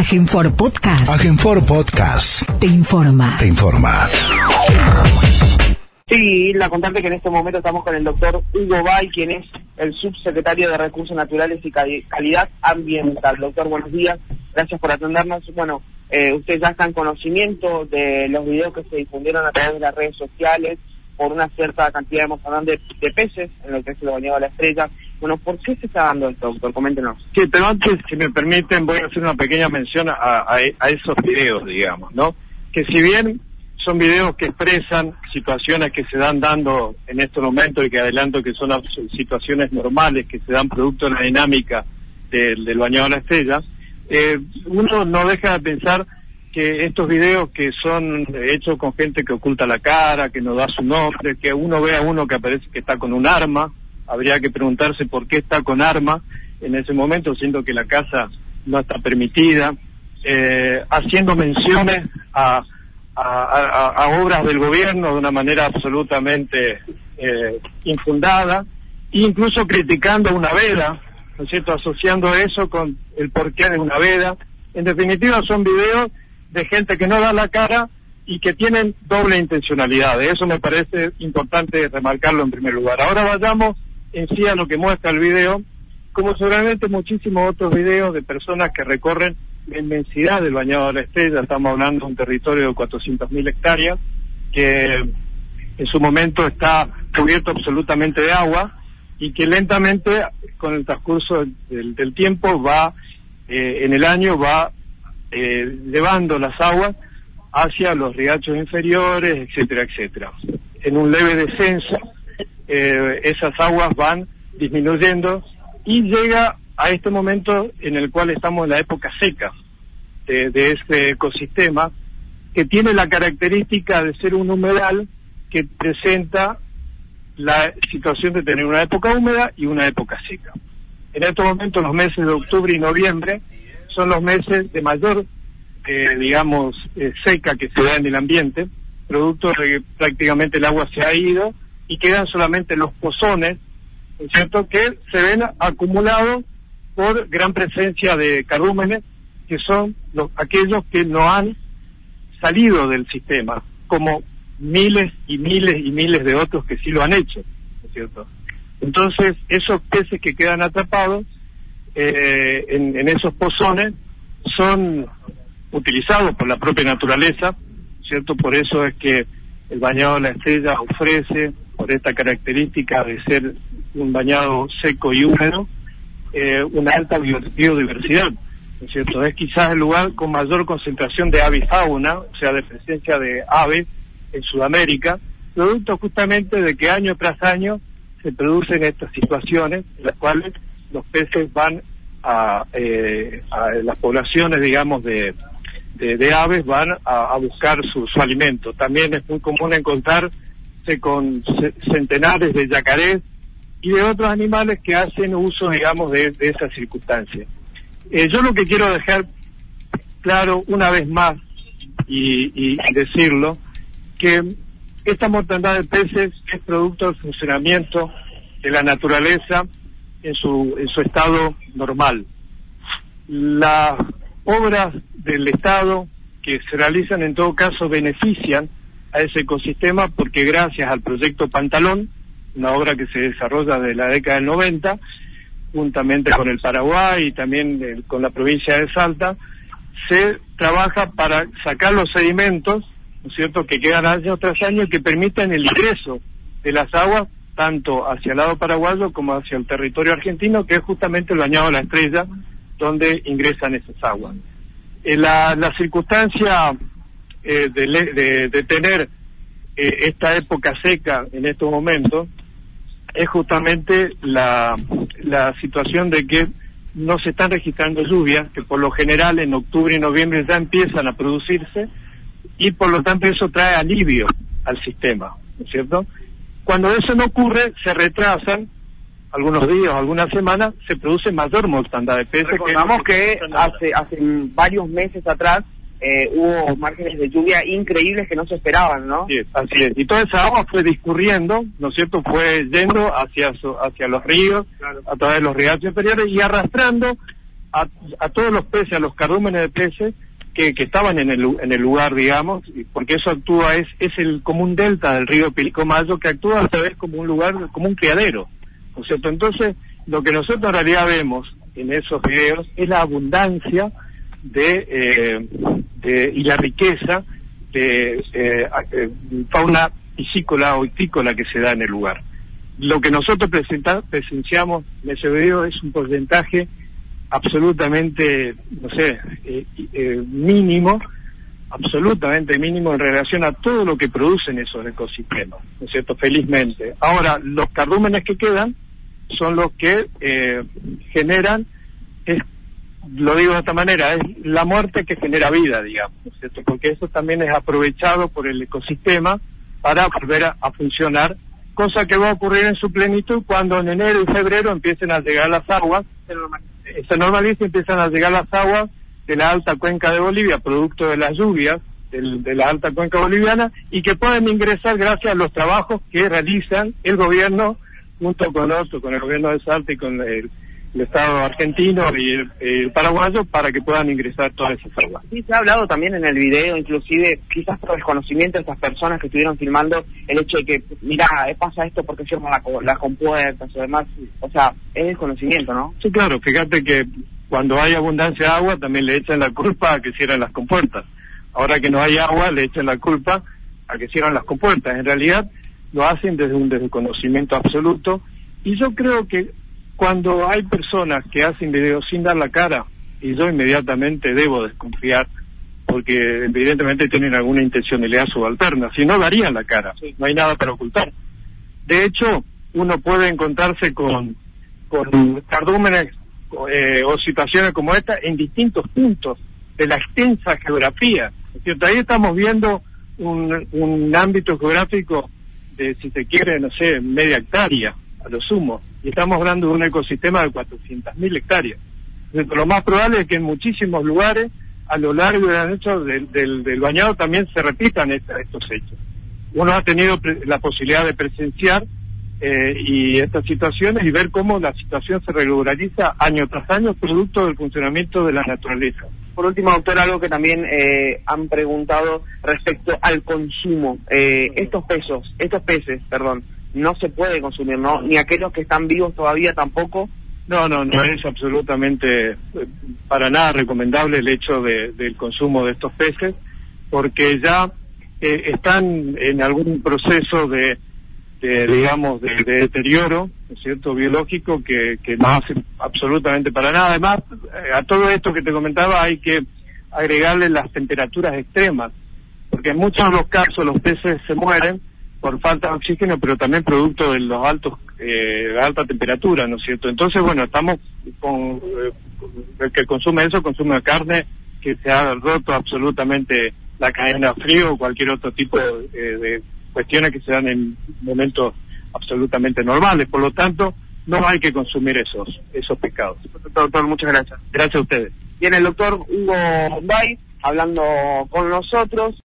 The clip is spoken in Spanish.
Agenfor Podcast. Agenfor Podcast. Te informa. Te informa. Sí, la contante que en este momento estamos con el doctor Hugo Bay, quien es el subsecretario de Recursos Naturales y Calidad Ambiental. Doctor, buenos días. Gracias por atendernos. Bueno, eh, usted ya está en conocimiento de los videos que se difundieron a través de las redes sociales por una cierta cantidad de, de peces en lo que se lo bañado a la estrella. Bueno, ¿por qué se está dando esto, doctor? Coméntenos. Sí, pero antes, si me permiten, voy a hacer una pequeña mención a, esos videos, digamos, ¿no? Que si bien son videos que expresan situaciones que se dan dando en estos momentos y que adelanto que son situaciones normales que se dan producto de la dinámica del bañado a la estrella, eh, uno no deja de pensar que estos videos que son hechos con gente que oculta la cara, que no da su nombre, que uno ve a uno que aparece que está con un arma, habría que preguntarse por qué está con arma en ese momento, siendo que la casa no está permitida, eh, haciendo menciones a a, obras del gobierno de una manera absolutamente eh, infundada, incluso criticando una veda, ¿no es cierto?, asociando eso con el porqué de una veda. En definitiva, son videos de gente que no da la cara y que tienen doble intencionalidad. Eso me parece importante remarcarlo en primer lugar. Ahora vayamos en sí a lo que muestra el video, como seguramente muchísimos otros videos de personas que recorren la inmensidad del bañado de la estrella, estamos hablando de un territorio de 400.000 hectáreas, que en su momento está cubierto absolutamente de agua y que lentamente con el transcurso del, tiempo va, eh, en el año va eh, llevando las aguas hacia los riachos inferiores, etcétera, etcétera. En un leve descenso, eh, esas aguas van disminuyendo y llega a este momento en el cual estamos en la época seca de, este ecosistema, que tiene la característica de ser un humedal que presenta la situación de tener una época húmeda y una época seca. En estos momentos los meses de octubre y noviembre son los meses de mayor, eh, digamos, eh, seca que se da en el ambiente, producto de que prácticamente el agua se ha ido y quedan solamente los pozones, cierto?, que se ven acumulados por gran presencia de carúmenes, que son los, aquellos que no han salido del sistema, como miles y miles y miles de otros que sí lo han hecho, ¿no es cierto? Entonces, esos peces que quedan atrapados eh, en, esos pozones son utilizados por la propia naturaleza, ¿cierto? Por eso es que el bañado de la estrella ofrece, esta característica de ser un bañado seco y húmedo, eh, una alta biodiversidad, ¿no es cierto? Es quizás el lugar con mayor concentración de avifauna, o sea, de presencia de aves en Sudamérica, producto justamente de que año tras año se producen estas situaciones en las cuales los peces van a, eh, las poblaciones, digamos, de, de, aves van a, buscar su, su, alimento. También es muy común encontrarse con centenares de yacarés y de otros animales que hacen uso, digamos, de, de esa circunstancia. Eh, yo lo que quiero dejar claro una vez más y, decirlo, que esta mortandad de peces es producto del funcionamiento de la naturaleza en su, en su estado normal. Las obras del Estado que se realizan en todo caso benefician a ese ecosistema porque gracias al proyecto Pantalón, una obra que se desarrolla desde la década del 90, juntamente con el Paraguay y también con la provincia de Salta, se trabaja para sacar los sedimentos, ¿no es cierto?, que quedan año tras año que permiten el ingreso de las aguas tanto hacia el lado paraguayo como hacia el territorio argentino, que es justamente el bañado de la estrella, donde ingresan esas aguas. Eh, la, la circunstancia eh, de, de, tener esta época seca en estos momentos es justamente la, la situación de que no se están registrando lluvias, que por lo general en octubre y noviembre ya empiezan a producirse, y por lo tanto eso trae alivio al sistema, ¿no es cierto? Cuando eso no ocurre, se retrasan algunos días, algunas semanas, se produce mayor mortandad de peces. Recordamos que, que hace, hace varios meses atrás eh, hubo márgenes de lluvia increíbles que no se esperaban, ¿no? Sí, así es. Y toda esa agua fue discurriendo, ¿no es cierto? Fue yendo hacia hacia los ríos, a través de los ríos inferiores y arrastrando a, a todos los peces, a los cardúmenes de peces que, que estaban en el, en el lugar, digamos, porque eso actúa, es, es el como un delta del río Pilicomayo que actúa a vez como un lugar, como un criadero, ¿no es cierto? Entonces, lo que nosotros en realidad vemos en esos videos es la abundancia de, eh, de y la riqueza de eh, eh, fauna piscícola o que se da en el lugar. Lo que nosotros presenta, presenciamos en ese video es un porcentaje absolutamente, no sé, eh, eh, mínimo, absolutamente mínimo en relación a todo lo que producen esos ecosistemas, ¿no es cierto? Felizmente. Ahora, los cardúmenes que quedan son los que eh, generan, es, lo digo de esta manera, es la muerte que genera vida, digamos, ¿no es cierto? Porque eso también es aprovechado por el ecosistema para volver a, funcionar, cosa que va a ocurrir en su plenitud cuando en enero y febrero empiecen a llegar las aguas se normaliza y empiezan a llegar las aguas de la alta cuenca de Bolivia, producto de las lluvias del, de la alta cuenca boliviana, y que pueden ingresar gracias a los trabajos que realizan el gobierno junto con otro, con el gobierno de Salta y con el, el Estado argentino y el, el, paraguayo para que puedan ingresar todas esas aguas. Sí, se ha hablado también en el video, inclusive quizás por desconocimiento de estas personas que estuvieron filmando el hecho de que, mira, pasa esto porque cierran la, las compuertas o demás, o sea, es desconocimiento, ¿no? Sí, claro, fíjate que cuando hay abundancia de agua también le echan la culpa a que cierran las compuertas. Ahora que no hay agua le echan la culpa a que cierran las compuertas. En realidad lo hacen desde un desconocimiento absoluto y yo creo que cuando hay personas que hacen videos sin dar la cara, y yo inmediatamente debo desconfiar, porque evidentemente tienen alguna intencionalidad subalterna, si no darían la cara, no hay nada para ocultar. De hecho, uno puede encontrarse con, con cardúmenes eh, o situaciones como esta en distintos puntos de la extensa geografía. ¿cierto? Ahí estamos viendo un, un ámbito geográfico de, si se quiere, no sé, media hectárea, a lo sumo y estamos hablando de un ecosistema de 400.000 hectáreas. Entonces, lo más probable es que en muchísimos lugares, a lo largo del ancho del, del, del bañado, también se repitan esta, estos hechos. Uno ha tenido la posibilidad de presenciar eh, y estas situaciones y ver cómo la situación se regulariza año tras año producto del funcionamiento de la naturaleza. Por último, doctor, algo que también eh, han preguntado respecto al consumo. Eh, estos pesos, estos peces, perdón, no se puede consumir, ¿no? Ni aquellos que están vivos todavía tampoco. No, no, no es absolutamente para nada recomendable el hecho de, del consumo de estos peces, porque ya eh, están en algún proceso de, de digamos, de, de, deterioro, ¿no es cierto?, biológico que, que no hace absolutamente para nada. Además, eh, a todo esto que te comentaba hay que agregarle las temperaturas extremas, porque en muchos de los casos los peces se mueren por falta de oxígeno, pero también producto de los altos, eh, la alta temperatura, ¿no es cierto? Entonces, bueno, estamos con, eh, el que consume eso, consume carne que se ha roto absolutamente la cadena frío o cualquier otro tipo de, de cuestiones que se dan en momentos absolutamente normales. Por lo tanto, no hay que consumir esos, esos pescados. Doctor, muchas gracias. Gracias a ustedes. Viene el doctor Hugo Bay hablando con nosotros.